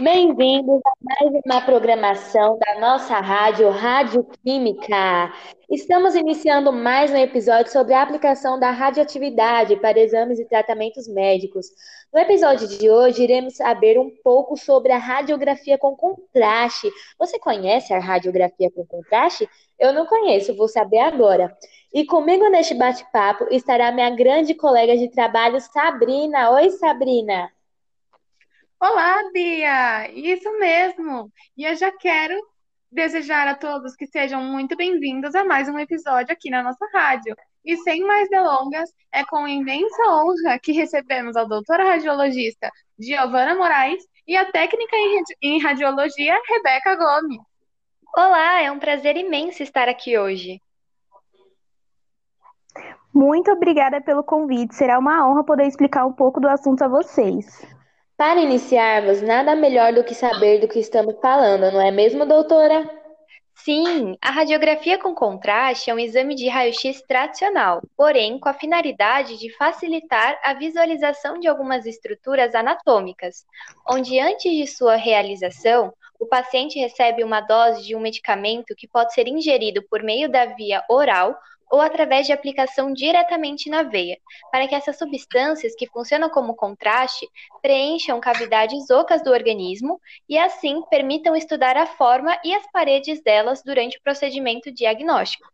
Bem-vindos a mais uma programação da nossa rádio, Rádio Química. Estamos iniciando mais um episódio sobre a aplicação da radioatividade para exames e tratamentos médicos. No episódio de hoje, iremos saber um pouco sobre a radiografia com contraste. Você conhece a radiografia com contraste? Eu não conheço, vou saber agora. E comigo neste bate-papo estará minha grande colega de trabalho, Sabrina. Oi, Sabrina. Olá, Bia! Isso mesmo! E eu já quero desejar a todos que sejam muito bem-vindos a mais um episódio aqui na nossa rádio. E sem mais delongas, é com imensa honra que recebemos a doutora radiologista Giovana Moraes e a técnica em radiologia Rebeca Gomes. Olá, é um prazer imenso estar aqui hoje. Muito obrigada pelo convite. Será uma honra poder explicar um pouco do assunto a vocês. Para iniciarmos, nada melhor do que saber do que estamos falando, não é mesmo, doutora? Sim, a radiografia com contraste é um exame de raio-x tradicional, porém com a finalidade de facilitar a visualização de algumas estruturas anatômicas, onde antes de sua realização, o paciente recebe uma dose de um medicamento que pode ser ingerido por meio da via oral ou através de aplicação diretamente na veia, para que essas substâncias que funcionam como contraste preencham cavidades ocas do organismo e assim permitam estudar a forma e as paredes delas durante o procedimento diagnóstico.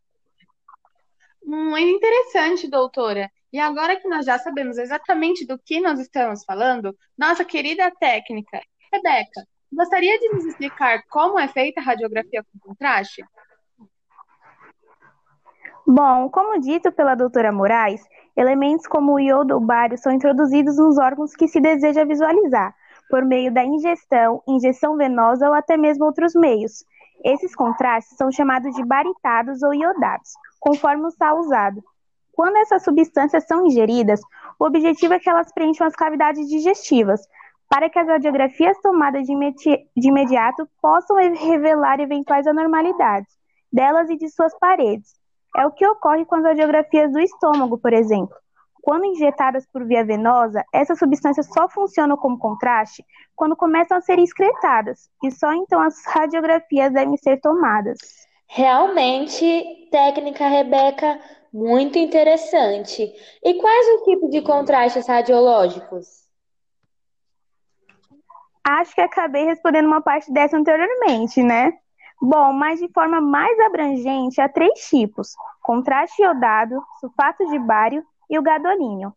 Muito interessante, doutora. E agora que nós já sabemos exatamente do que nós estamos falando, nossa querida técnica, Rebeca, gostaria de nos explicar como é feita a radiografia com contraste? Bom, como dito pela doutora Moraes, elementos como o iodo ou bário são introduzidos nos órgãos que se deseja visualizar, por meio da ingestão, injeção venosa ou até mesmo outros meios. Esses contrastes são chamados de baritados ou iodados, conforme o sal usado. Quando essas substâncias são ingeridas, o objetivo é que elas preencham as cavidades digestivas, para que as radiografias tomadas de, imedi de imediato possam revelar eventuais anormalidades delas e de suas paredes. É o que ocorre com as radiografias do estômago, por exemplo. Quando injetadas por via venosa, essas substâncias só funcionam como contraste quando começam a ser excretadas, e só então as radiografias devem ser tomadas. Realmente, técnica Rebeca, muito interessante. E quais os tipos de contrastes radiológicos? Acho que acabei respondendo uma parte dessa anteriormente, né? Bom, mas de forma mais abrangente, há três tipos: contraste iodado, sulfato de bário e o gadolínio.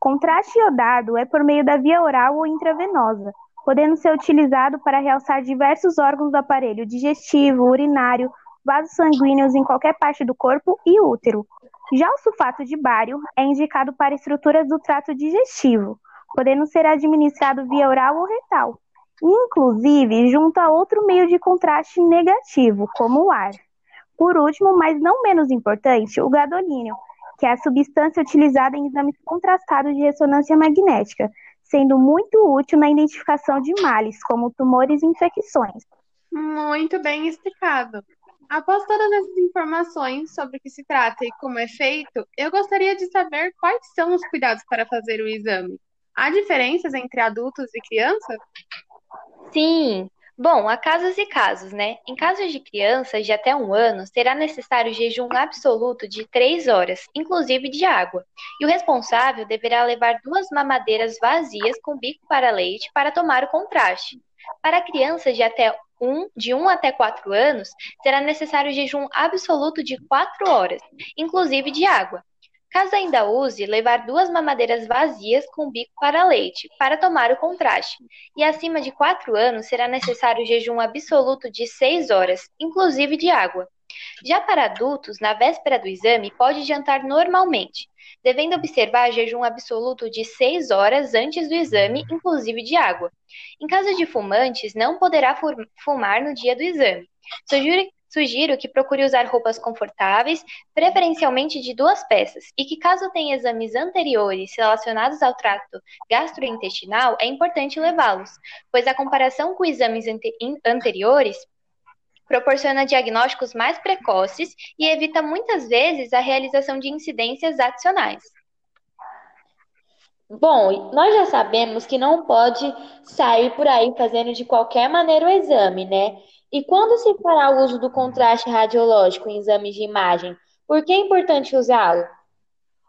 Contraste iodado é por meio da via oral ou intravenosa, podendo ser utilizado para realçar diversos órgãos do aparelho digestivo, urinário, vasos sanguíneos em qualquer parte do corpo e útero. Já o sulfato de bário é indicado para estruturas do trato digestivo, podendo ser administrado via oral ou retal, inclusive junto a outro meio de contraste negativo, como o ar. Por último, mas não menos importante, o gadolínio, que é a substância utilizada em exames contrastados de ressonância magnética, sendo muito útil na identificação de males, como tumores e infecções. Muito bem explicado. Após todas essas informações sobre o que se trata e como é feito, eu gostaria de saber quais são os cuidados para fazer o exame. Há diferenças entre adultos e crianças? Sim. Bom, há casos e casos, né? Em casos de crianças de até um ano, será necessário jejum absoluto de três horas, inclusive de água. E o responsável deverá levar duas mamadeiras vazias com bico para leite para tomar o contraste. Para crianças de até um, de 1 até 4 anos, será necessário jejum absoluto de 4 horas, inclusive de água. Caso ainda use, levar duas mamadeiras vazias com bico para leite, para tomar o contraste. E acima de 4 anos será necessário jejum absoluto de 6 horas, inclusive de água. Já para adultos, na véspera do exame, pode jantar normalmente, devendo observar jejum absoluto de 6 horas antes do exame, inclusive de água. Em caso de fumantes, não poderá fumar no dia do exame. Sugiro, que procure usar roupas confortáveis, preferencialmente de duas peças, e que caso tenha exames anteriores relacionados ao trato gastrointestinal, é importante levá-los, pois a comparação com exames ante anteriores proporciona diagnósticos mais precoces e evita muitas vezes a realização de incidências adicionais. Bom, nós já sabemos que não pode sair por aí fazendo de qualquer maneira o exame, né? E quando se fará o uso do contraste radiológico em exames de imagem? Por que é importante usá-lo?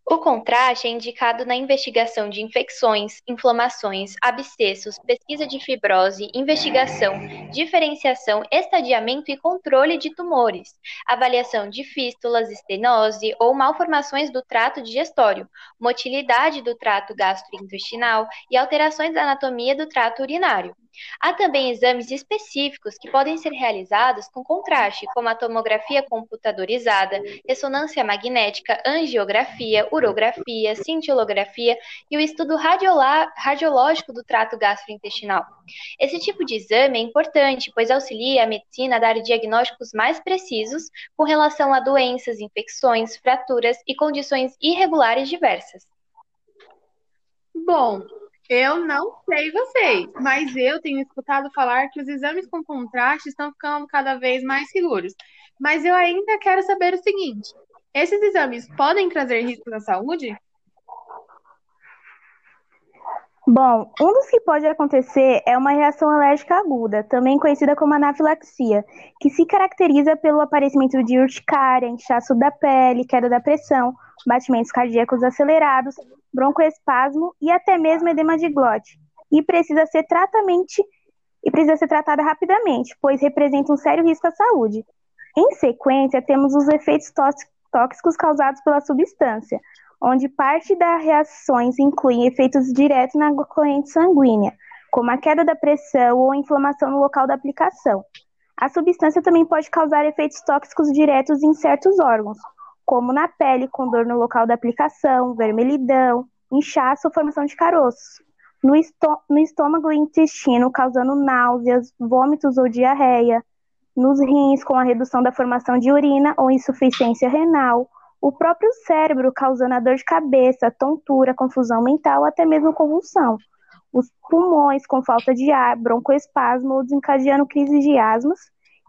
O contraste é indicado na investigação de infecções, inflamações, abscessos, pesquisa de fibrose, investigação, diferenciação, estadiamento e controle de tumores, avaliação de fístulas, estenose ou malformações do trato digestório, motilidade do trato gastrointestinal e alterações da anatomia do trato urinário. Há também exames específicos que podem ser realizados com contraste, como a tomografia computadorizada, ressonância magnética, angiografia, urografia, cintilografia e o estudo radiológico do trato gastrointestinal. Esse tipo de exame é importante, pois auxilia a medicina a dar diagnósticos mais precisos com relação a doenças, infecções, fraturas e condições irregulares diversas. Bom, eu não sei vocês, mas eu tenho escutado falar que os exames com contraste estão ficando cada vez mais seguros. Mas eu ainda quero saber o seguinte: esses exames podem trazer riscos à saúde? Bom, um dos que pode acontecer é uma reação alérgica aguda, também conhecida como anafilaxia, que se caracteriza pelo aparecimento de urticária, inchaço da pele, queda da pressão, batimentos cardíacos acelerados, broncoespasmo e até mesmo edema de glote, e precisa ser tratamente e precisa ser tratada rapidamente, pois representa um sério risco à saúde. Em sequência, temos os efeitos tóxicos causados pela substância, onde parte das reações incluem efeitos diretos na corrente sanguínea, como a queda da pressão ou inflamação no local da aplicação. A substância também pode causar efeitos tóxicos diretos em certos órgãos, como na pele, com dor no local da aplicação, vermelhidão, inchaço ou formação de caroços. No, no estômago e intestino, causando náuseas, vômitos ou diarreia. Nos rins, com a redução da formação de urina ou insuficiência renal o próprio cérebro causando a dor de cabeça, tontura, confusão mental, até mesmo convulsão. Os pulmões com falta de ar, broncoespasmo ou desencadeando crises de asmas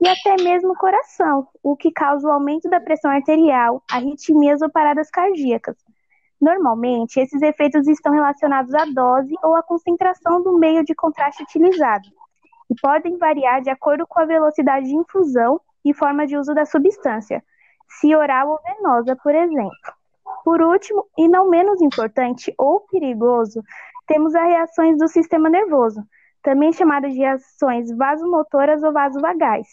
e até mesmo o coração, o que causa o aumento da pressão arterial, arritmias ou paradas cardíacas. Normalmente, esses efeitos estão relacionados à dose ou à concentração do meio de contraste utilizado e podem variar de acordo com a velocidade de infusão e forma de uso da substância, se oral ou venosa, por exemplo. Por último, e não menos importante ou perigoso, temos as reações do sistema nervoso, também chamadas de reações vasomotoras ou vasovagais,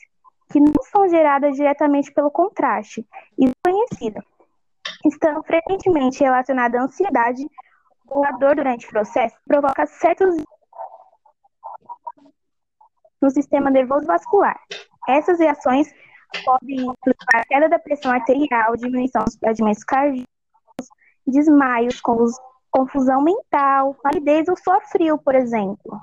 que não são geradas diretamente pelo contraste, e conhecida, estando frequentemente relacionada à ansiedade ou à dor durante o processo, provoca certos no sistema nervoso vascular. Essas reações podem implicar a queda da pressão arterial, diminuição dos batimentos cardíacos, desmaios, confusão mental, palidez ou suor frio, por exemplo.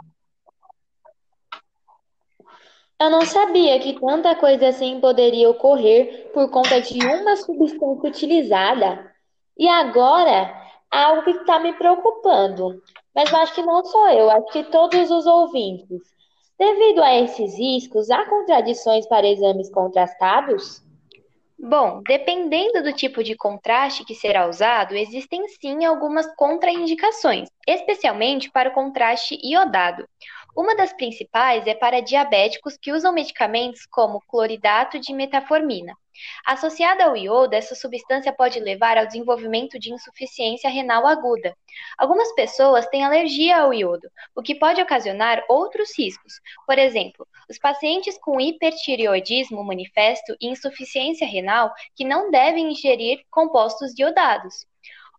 Eu não sabia que tanta coisa assim poderia ocorrer por conta de uma substância utilizada. E agora, algo que está me preocupando. Mas eu acho que não só eu, acho que todos os ouvintes. Devido a esses riscos, há contradições para exames contrastados? Bom, dependendo do tipo de contraste que será usado, existem sim algumas contraindicações, especialmente para o contraste iodado. Uma das principais é para diabéticos que usam medicamentos como cloridato de metformina. Associada ao iodo, essa substância pode levar ao desenvolvimento de insuficiência renal aguda. Algumas pessoas têm alergia ao iodo, o que pode ocasionar outros riscos. Por exemplo, os pacientes com hipertireoidismo manifesto e insuficiência renal que não devem ingerir compostos iodados.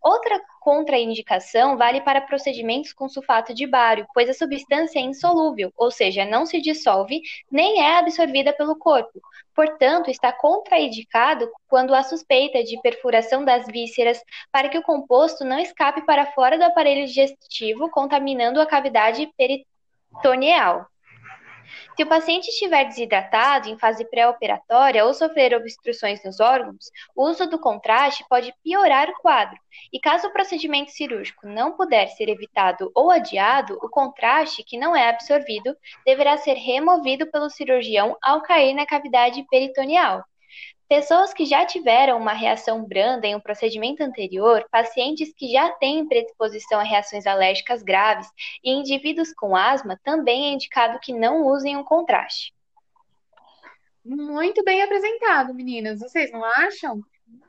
Outra contraindicação vale para procedimentos com sulfato de bário, pois a substância é insolúvel, ou seja, não se dissolve nem é absorvida pelo corpo. Portanto, está contraindicado quando há suspeita de perfuração das vísceras para que o composto não escape para fora do aparelho digestivo, contaminando a cavidade peritoneal. Se o paciente estiver desidratado em fase pré-operatória ou sofrer obstruções nos órgãos, o uso do contraste pode piorar o quadro. E caso o procedimento cirúrgico não puder ser evitado ou adiado, o contraste, que não é absorvido, deverá ser removido pelo cirurgião ao cair na cavidade peritoneal. Pessoas que já tiveram uma reação branda em um procedimento anterior, pacientes que já têm predisposição a reações alérgicas graves e indivíduos com asma também é indicado que não usem um contraste. Muito bem apresentado, meninas. Vocês não acham?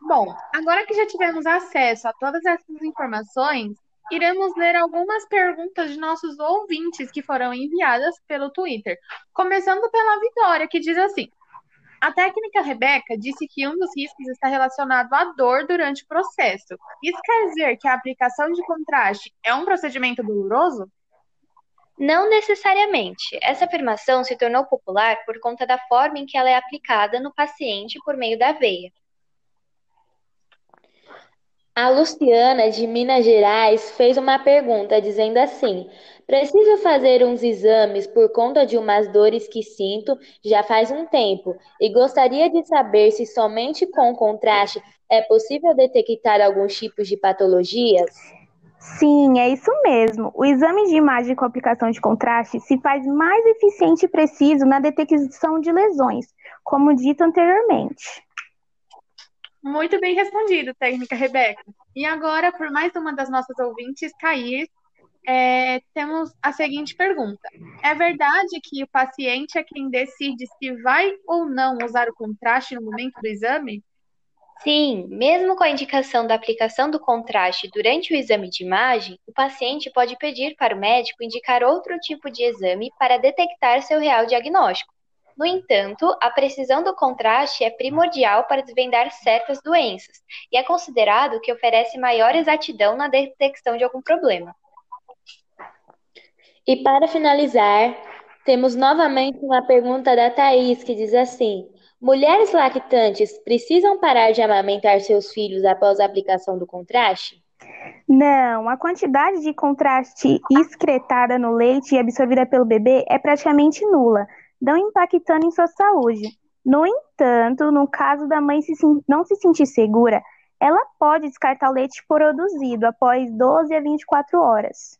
Bom, agora que já tivemos acesso a todas essas informações, iremos ler algumas perguntas de nossos ouvintes que foram enviadas pelo Twitter. Começando pela Vitória, que diz assim: A técnica Rebeca disse que um dos riscos está relacionado à dor durante o processo. Isso quer dizer que a aplicação de contraste é um procedimento doloroso? Não necessariamente. Essa afirmação se tornou popular por conta da forma em que ela é aplicada no paciente por meio da veia. A Luciana, de Minas Gerais, fez uma pergunta dizendo assim: Preciso fazer uns exames por conta de umas dores que sinto já faz um tempo e gostaria de saber se somente com contraste é possível detectar alguns tipos de patologias? Sim, é isso mesmo. O exame de imagem com aplicação de contraste se faz mais eficiente e preciso na detecção de lesões, como dito anteriormente. Muito bem respondido, técnica Rebeca. E agora, por mais uma das nossas ouvintes, Cair, é, temos a seguinte pergunta: É verdade que o paciente é quem decide se vai ou não usar o contraste no momento do exame? Sim, mesmo com a indicação da aplicação do contraste durante o exame de imagem, o paciente pode pedir para o médico indicar outro tipo de exame para detectar seu real diagnóstico. No entanto, a precisão do contraste é primordial para desvendar certas doenças e é considerado que oferece maior exatidão na detecção de algum problema. E para finalizar, temos novamente uma pergunta da Thaís que diz assim: Mulheres lactantes precisam parar de amamentar seus filhos após a aplicação do contraste? Não, a quantidade de contraste excretada no leite e absorvida pelo bebê é praticamente nula, não impactando em sua saúde. No entanto, no caso da mãe se, não se sentir segura, ela pode descartar o leite produzido após 12 a 24 horas.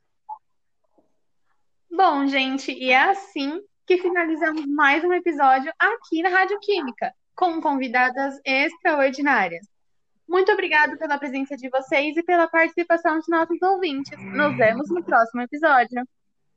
Bom, gente, e é assim que finalizamos mais um episódio aqui na Rádio Química, com convidadas extraordinárias. Muito obrigada pela presença de vocês e pela participação de nossos ouvintes. Nos vemos no próximo episódio.